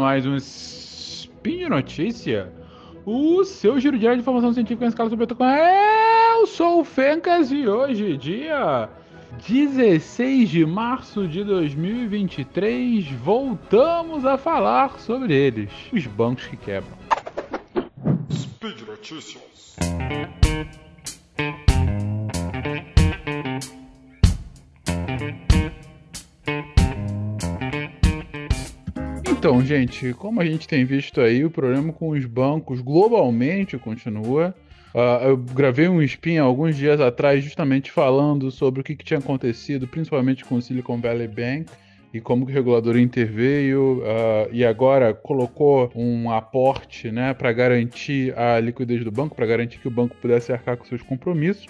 mais um Spin Notícia. O seu giro diário de informação científica em escala subatômica. Eu sou o Fencas e hoje, dia 16 de março de 2023, voltamos a falar sobre eles, os bancos que quebram. Speed Notícias. Então, gente, como a gente tem visto aí, o problema com os bancos globalmente continua. Uh, eu gravei um spin alguns dias atrás justamente falando sobre o que, que, tinha acontecido, principalmente com o Silicon Valley Bank e como o regulador interveio uh, e agora colocou um aporte né, para garantir a liquidez do banco, para garantir que o banco pudesse arcar com seus compromissos.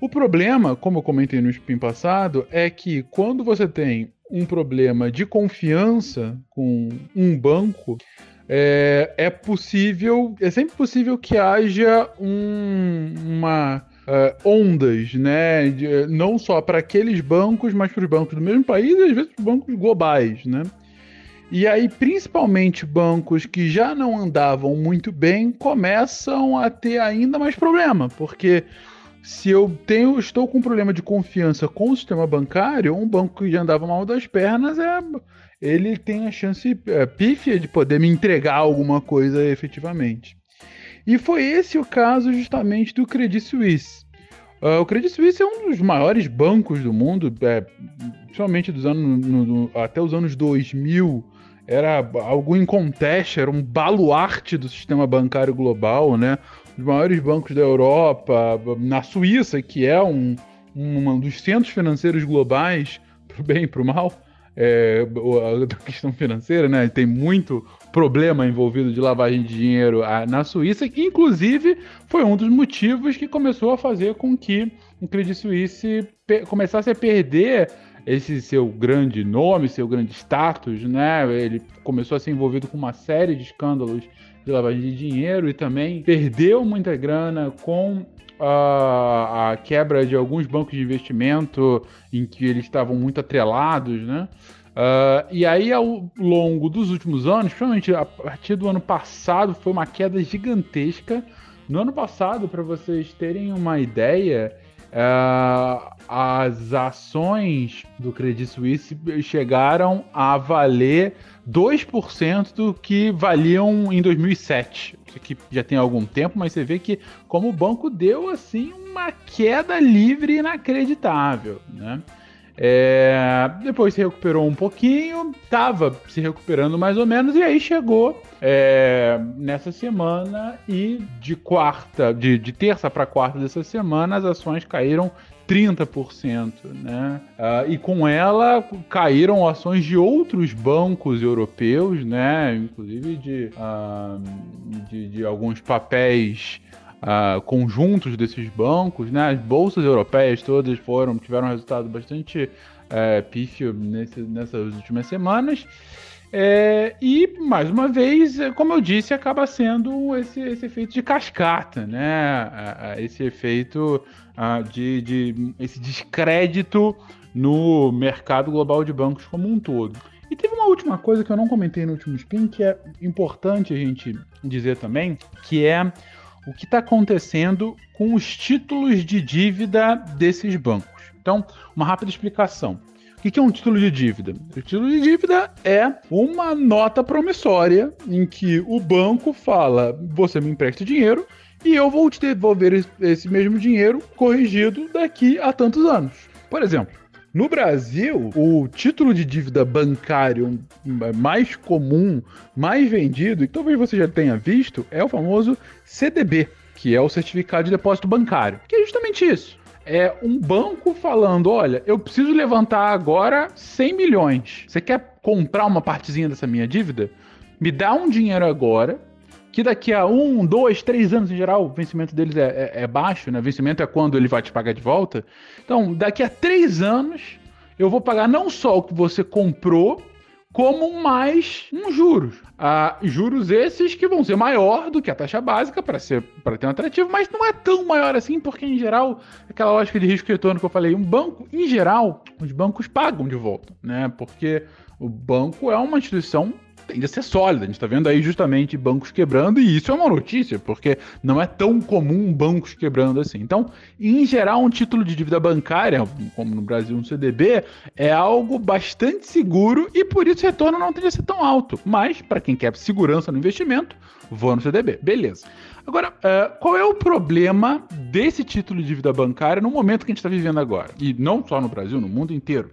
O problema, como eu comentei no spin passado, é que quando você tem um problema de confiança com um banco, é, é possível, é sempre possível que haja um, uma uh, ondas, né? De, não só para aqueles bancos, mas para os bancos do mesmo país e às vezes para bancos globais, né? E aí, principalmente bancos que já não andavam muito bem começam a ter ainda mais problema, porque se eu tenho, estou com um problema de confiança com o sistema bancário, um banco que já andava mal das pernas, é, ele tem a chance é, pífia de poder me entregar alguma coisa efetivamente. E foi esse o caso justamente do Credit Suisse. Uh, o Credit Suisse é um dos maiores bancos do mundo, é, principalmente dos anos, no, no, até os anos 2000, era algo inconteste, era um baluarte do sistema bancário global, né? Os maiores bancos da Europa, na Suíça, que é um, um dos centros financeiros globais, pro bem e pro mal, é, a questão financeira, né? Tem muito problema envolvido de lavagem de dinheiro na Suíça, que inclusive foi um dos motivos que começou a fazer com que o Credit Suisse começasse a perder esse seu grande nome, seu grande status, né? Ele começou a ser envolvido com uma série de escândalos de lavagem de dinheiro e também perdeu muita grana com a, a quebra de alguns bancos de investimento em que eles estavam muito atrelados, né? Uh, e aí, ao longo dos últimos anos, principalmente a partir do ano passado, foi uma queda gigantesca. No ano passado, para vocês terem uma ideia, uh, as ações do Credit Suisse chegaram a valer 2% do que valiam em 2007. Isso aqui já tem algum tempo, mas você vê que como o banco deu assim uma queda livre inacreditável, né? É, depois se recuperou um pouquinho, estava se recuperando mais ou menos, e aí chegou é, nessa semana e de quarta, de, de terça para quarta dessa semana, as ações caíram 30%, né? Uh, e com ela caíram ações de outros bancos europeus, né? Inclusive de, uh, de, de, alguns papéis uh, conjuntos desses bancos, né? As bolsas europeias todas foram tiveram um resultado bastante uh, pífio nesse, nessas últimas semanas. É, e, mais uma vez, como eu disse, acaba sendo esse, esse efeito de cascata, né? Esse efeito de, de esse descrédito no mercado global de bancos como um todo. E teve uma última coisa que eu não comentei no último spin, que é importante a gente dizer também, que é o que está acontecendo com os títulos de dívida desses bancos. Então, uma rápida explicação. O que é um título de dívida? O título de dívida é uma nota promissória em que o banco fala: você me empresta dinheiro e eu vou te devolver esse mesmo dinheiro corrigido daqui a tantos anos. Por exemplo, no Brasil, o título de dívida bancário mais comum, mais vendido, e talvez você já tenha visto, é o famoso CDB, que é o Certificado de Depósito Bancário, que é justamente isso é um banco falando: olha, eu preciso levantar agora 100 milhões. Você quer comprar uma partezinha dessa minha dívida? Me dá um dinheiro agora, que daqui a um, dois, três anos em geral, o vencimento deles é, é, é baixo, né? Vencimento é quando ele vai te pagar de volta. Então, daqui a três anos, eu vou pagar não só o que você comprou, como mais um juros. Ah, juros esses que vão ser maior do que a taxa básica para ser para ter um atrativo, mas não é tão maior assim, porque em geral, aquela lógica de risco e retorno que eu falei, um banco, em geral, os bancos pagam de volta, né? Porque o banco é uma instituição tende a ser sólida. A gente está vendo aí justamente bancos quebrando, e isso é uma notícia, porque não é tão comum bancos quebrando assim. Então, em geral, um título de dívida bancária, como no Brasil um CDB, é algo bastante seguro e por isso o retorno não tende a ser tão alto. Mas, para quem quer segurança no investimento, vou no CDB. Beleza. Agora, uh, qual é o problema desse título de dívida bancária no momento que a gente está vivendo agora? E não só no Brasil, no mundo inteiro.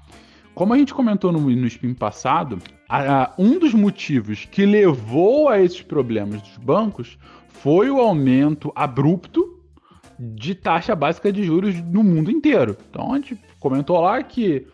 Como a gente comentou no, no spin passado, a, um dos motivos que levou a esses problemas dos bancos foi o aumento abrupto de taxa básica de juros no mundo inteiro. Então a gente comentou lá que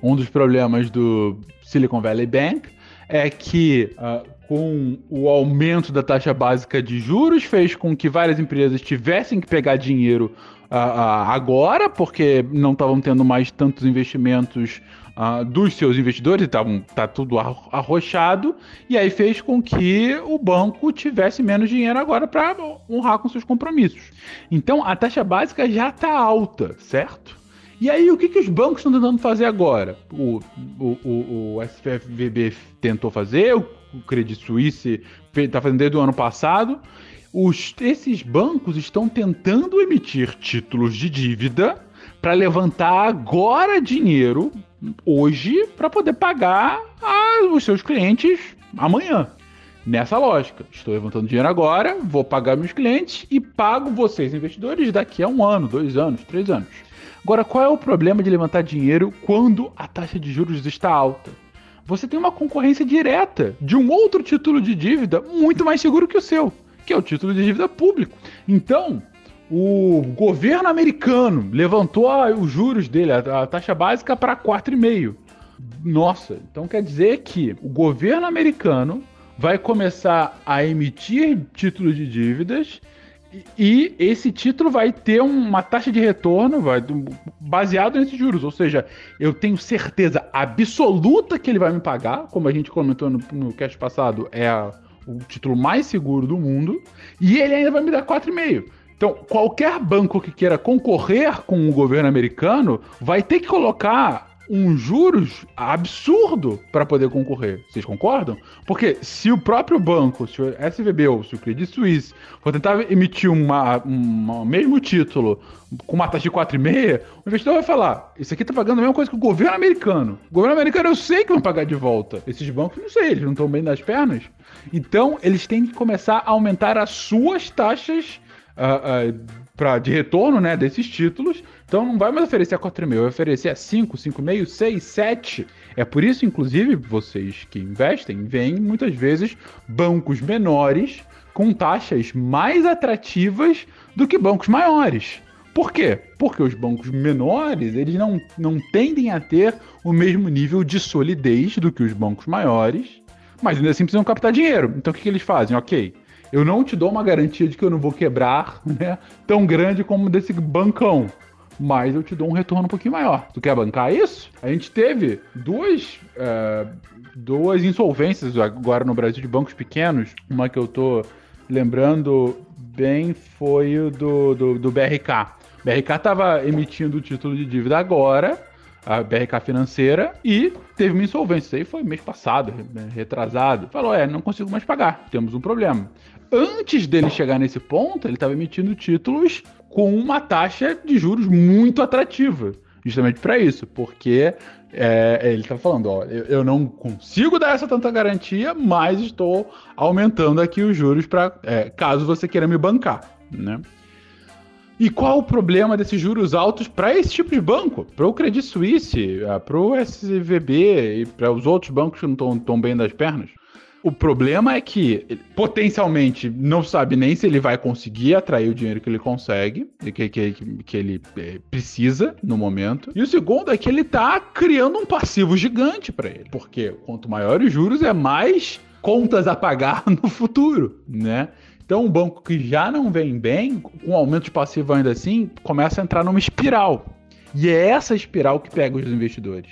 um dos problemas do Silicon Valley Bank é que uh, com o aumento da taxa básica de juros fez com que várias empresas tivessem que pegar dinheiro uh, uh, agora, porque não estavam tendo mais tantos investimentos uh, dos seus investidores, estavam tá tudo arrochado, e aí fez com que o banco tivesse menos dinheiro agora para honrar com seus compromissos. Então a taxa básica já está alta, certo? E aí, o que, que os bancos estão tentando fazer agora? O, o, o, o SFVB tentou fazer, o Credit Suisse está fazendo desde o ano passado. Os, esses bancos estão tentando emitir títulos de dívida para levantar agora dinheiro hoje para poder pagar a, os seus clientes amanhã. Nessa lógica, estou levantando dinheiro agora, vou pagar meus clientes e pago vocês, investidores, daqui a um ano, dois anos, três anos. Agora, qual é o problema de levantar dinheiro quando a taxa de juros está alta? Você tem uma concorrência direta de um outro título de dívida muito mais seguro que o seu, que é o título de dívida público. Então, o governo americano levantou os juros dele, a, a taxa básica, para 4,5. Nossa, então quer dizer que o governo americano vai começar a emitir títulos de dívidas e esse título vai ter uma taxa de retorno vai, baseado nesses juros. Ou seja, eu tenho certeza absoluta que ele vai me pagar, como a gente comentou no, no cast passado, é a, o título mais seguro do mundo, e ele ainda vai me dar 4,5. Então, qualquer banco que queira concorrer com o governo americano vai ter que colocar um juros absurdo para poder concorrer. Vocês concordam? Porque se o próprio banco, se o SVB ou se o Credit Suisse for tentar emitir uma, um mesmo título com uma taxa de 4,5, o investidor vai falar: Isso aqui tá pagando a mesma coisa que o governo americano. O governo americano eu sei que vai pagar de volta. Esses bancos, não sei, eles não estão bem nas pernas. Então, eles têm que começar a aumentar as suas taxas uh, uh, pra, de retorno né, desses títulos. Então não vai mais oferecer a 4,5, vai oferecer a 5, 5,5, 6, 7. É por isso, inclusive, vocês que investem, veem muitas vezes bancos menores com taxas mais atrativas do que bancos maiores. Por quê? Porque os bancos menores, eles não, não tendem a ter o mesmo nível de solidez do que os bancos maiores, mas ainda assim precisam captar dinheiro. Então o que, que eles fazem? Ok, eu não te dou uma garantia de que eu não vou quebrar, né? Tão grande como desse bancão. Mas eu te dou um retorno um pouquinho maior. Tu quer bancar isso? A gente teve duas, é, duas insolvências agora no Brasil de bancos pequenos. Uma que eu tô lembrando bem foi o do, do, do BRK. O BRK estava emitindo o título de dívida agora, a BRK financeira, e teve uma insolvência. Isso aí foi mês passado, retrasado. Falou: é, não consigo mais pagar, temos um problema antes dele chegar nesse ponto, ele estava emitindo títulos com uma taxa de juros muito atrativa. Justamente para isso, porque é, ele está falando, ó, eu, eu, não consigo dar essa tanta garantia, mas estou aumentando aqui os juros para é, caso você queira me bancar, né? E qual o problema desses juros altos para esse tipo de banco? Para o Credit Suisse, para o SVB e para os outros bancos que não estão bem das pernas? O problema é que potencialmente não sabe nem se ele vai conseguir atrair o dinheiro que ele consegue, que, que, que ele é, precisa no momento. E o segundo é que ele tá criando um passivo gigante para ele. Porque quanto maiores os juros, é mais contas a pagar no futuro, né? Então, um banco que já não vem bem, com aumento de passivo ainda assim, começa a entrar numa espiral. E é essa espiral que pega os investidores.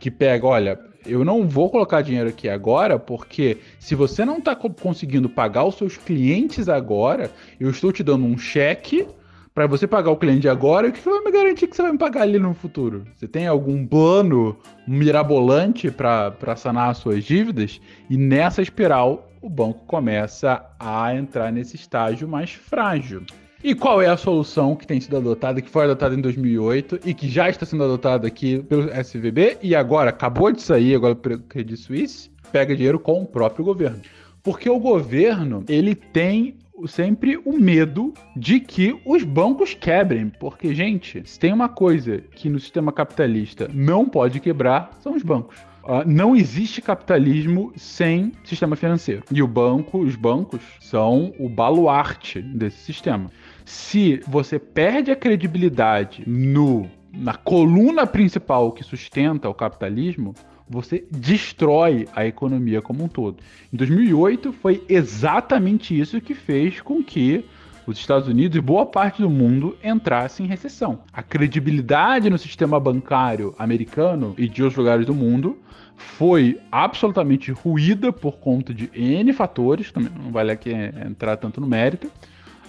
Que pega, olha, eu não vou colocar dinheiro aqui agora, porque se você não está conseguindo pagar os seus clientes agora, eu estou te dando um cheque para você pagar o cliente agora, o que vai me garantir que você vai me pagar ali no futuro? Você tem algum plano mirabolante para sanar as suas dívidas? E nessa espiral, o banco começa a entrar nesse estágio mais frágil. E qual é a solução que tem sido adotada, que foi adotada em 2008 e que já está sendo adotada aqui pelo SVB e agora acabou de sair agora pelo Credit Suisse? Pega dinheiro com o próprio governo. Porque o governo, ele tem sempre o medo de que os bancos quebrem. Porque, gente, se tem uma coisa que no sistema capitalista não pode quebrar, são os bancos. Uh, não existe capitalismo sem sistema financeiro. E o banco, os bancos, são o baluarte desse sistema. Se você perde a credibilidade no, na coluna principal que sustenta o capitalismo, você destrói a economia como um todo. Em 2008 foi exatamente isso que fez com que os Estados Unidos e boa parte do mundo entrassem em recessão. A credibilidade no sistema bancário americano e de outros lugares do mundo foi absolutamente ruída por conta de N fatores, também não vale aqui entrar tanto no mérito.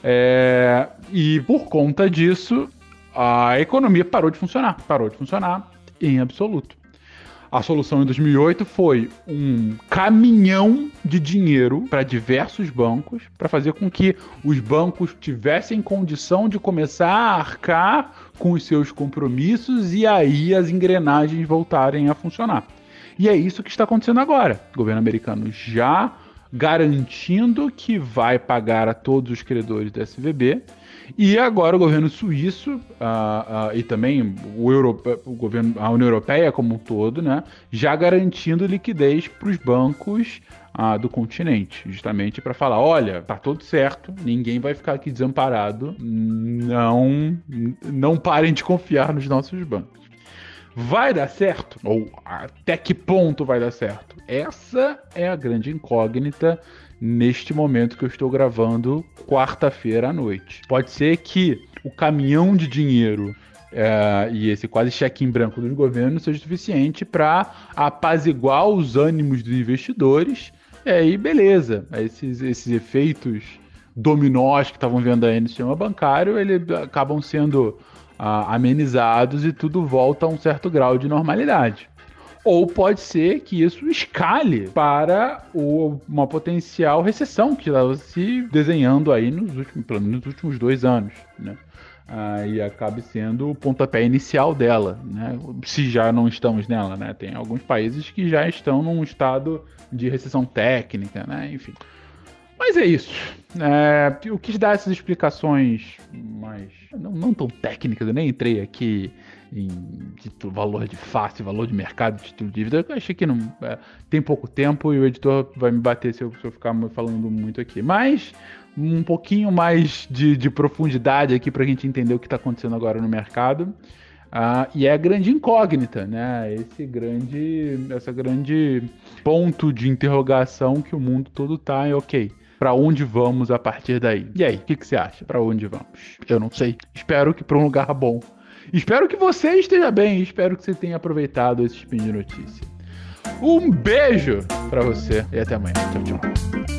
É, e por conta disso, a economia parou de funcionar. Parou de funcionar em absoluto. A solução em 2008 foi um caminhão de dinheiro para diversos bancos, para fazer com que os bancos tivessem condição de começar a arcar com os seus compromissos e aí as engrenagens voltarem a funcionar. E é isso que está acontecendo agora. O governo americano já garantindo que vai pagar a todos os credores da SVB e agora o governo suíço uh, uh, e também o, o governo, a União Europeia como um todo, né, já garantindo liquidez para os bancos uh, do continente, justamente para falar, olha, tá tudo certo, ninguém vai ficar aqui desamparado, não, não parem de confiar nos nossos bancos. Vai dar certo? Ou até que ponto vai dar certo? Essa é a grande incógnita neste momento que eu estou gravando, quarta-feira à noite. Pode ser que o caminhão de dinheiro é, e esse quase cheque em branco dos governos seja suficiente para apaziguar os ânimos dos investidores. E aí, beleza. Esses, esses efeitos dominós que estavam vendo aí no sistema bancário, eles acabam sendo amenizados e tudo volta a um certo grau de normalidade. Ou pode ser que isso escale para o, uma potencial recessão que está se desenhando aí nos últimos, pelo menos nos últimos dois anos, né? Ah, e acabe sendo o pontapé inicial dela, né? Se já não estamos nela, né? Tem alguns países que já estão num estado de recessão técnica, né? Enfim. Mas é isso. É, eu quis dar essas explicações mais. Não, não tão técnicas, eu nem entrei aqui em título, valor de face, valor de mercado, título de dívida. Eu achei que não é, tem pouco tempo e o editor vai me bater se eu, se eu ficar falando muito aqui. Mas um pouquinho mais de, de profundidade aqui para a gente entender o que está acontecendo agora no mercado. Uh, e é a grande incógnita, né? Esse grande, essa grande ponto de interrogação que o mundo todo tá. E ok, para onde vamos a partir daí? E aí, o que, que você acha? Para onde vamos? Eu não sei. Espero que para um lugar bom. Espero que você esteja bem. Espero que você tenha aproveitado esse spin de notícia. Um beijo para você e até amanhã. Tchau, tchau.